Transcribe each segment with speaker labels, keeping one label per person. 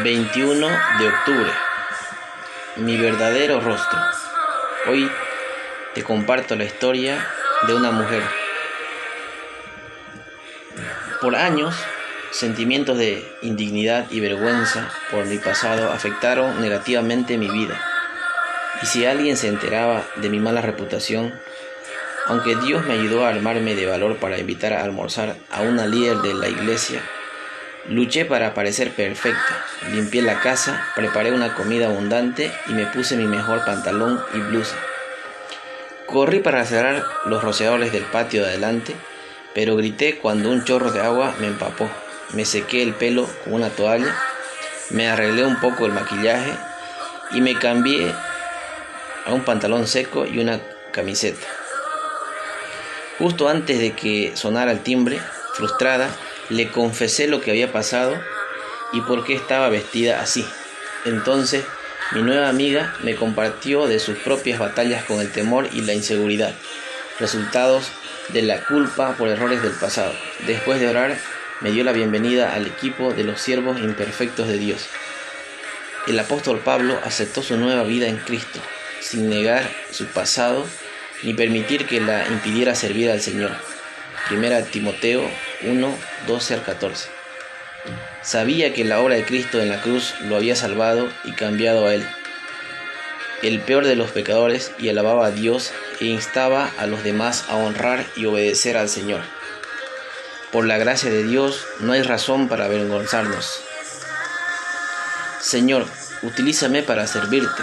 Speaker 1: 21 de octubre. Mi verdadero rostro. Hoy te comparto la historia de una mujer. Por años, sentimientos de indignidad y vergüenza por mi pasado afectaron negativamente mi vida. Y si alguien se enteraba de mi mala reputación, aunque Dios me ayudó a armarme de valor para invitar a almorzar a una líder de la iglesia, Luché para parecer perfecta, limpié la casa, preparé una comida abundante y me puse mi mejor pantalón y blusa. Corrí para cerrar los rociadores del patio de adelante, pero grité cuando un chorro de agua me empapó. Me sequé el pelo con una toalla, me arreglé un poco el maquillaje y me cambié a un pantalón seco y una camiseta. Justo antes de que sonara el timbre, frustrada, le confesé lo que había pasado y por qué estaba vestida así. Entonces mi nueva amiga me compartió de sus propias batallas con el temor y la inseguridad, resultados de la culpa por errores del pasado. Después de orar, me dio la bienvenida al equipo de los siervos imperfectos de Dios. El apóstol Pablo aceptó su nueva vida en Cristo, sin negar su pasado ni permitir que la impidiera servir al Señor. Primera Timoteo 1, 12 al 14. Sabía que la obra de Cristo en la cruz lo había salvado y cambiado a él, el peor de los pecadores, y alababa a Dios e instaba a los demás a honrar y obedecer al Señor. Por la gracia de Dios no hay razón para avergonzarnos. Señor, utilízame para servirte,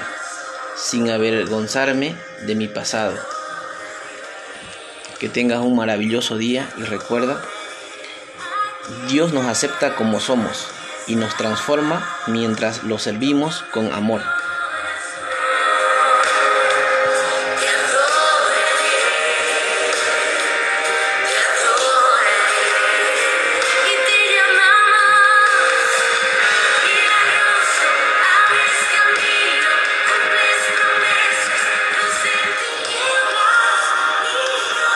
Speaker 1: sin avergonzarme de mi pasado. Que tengas un maravilloso día y recuerda Dios nos acepta como somos y nos transforma mientras lo servimos con amor.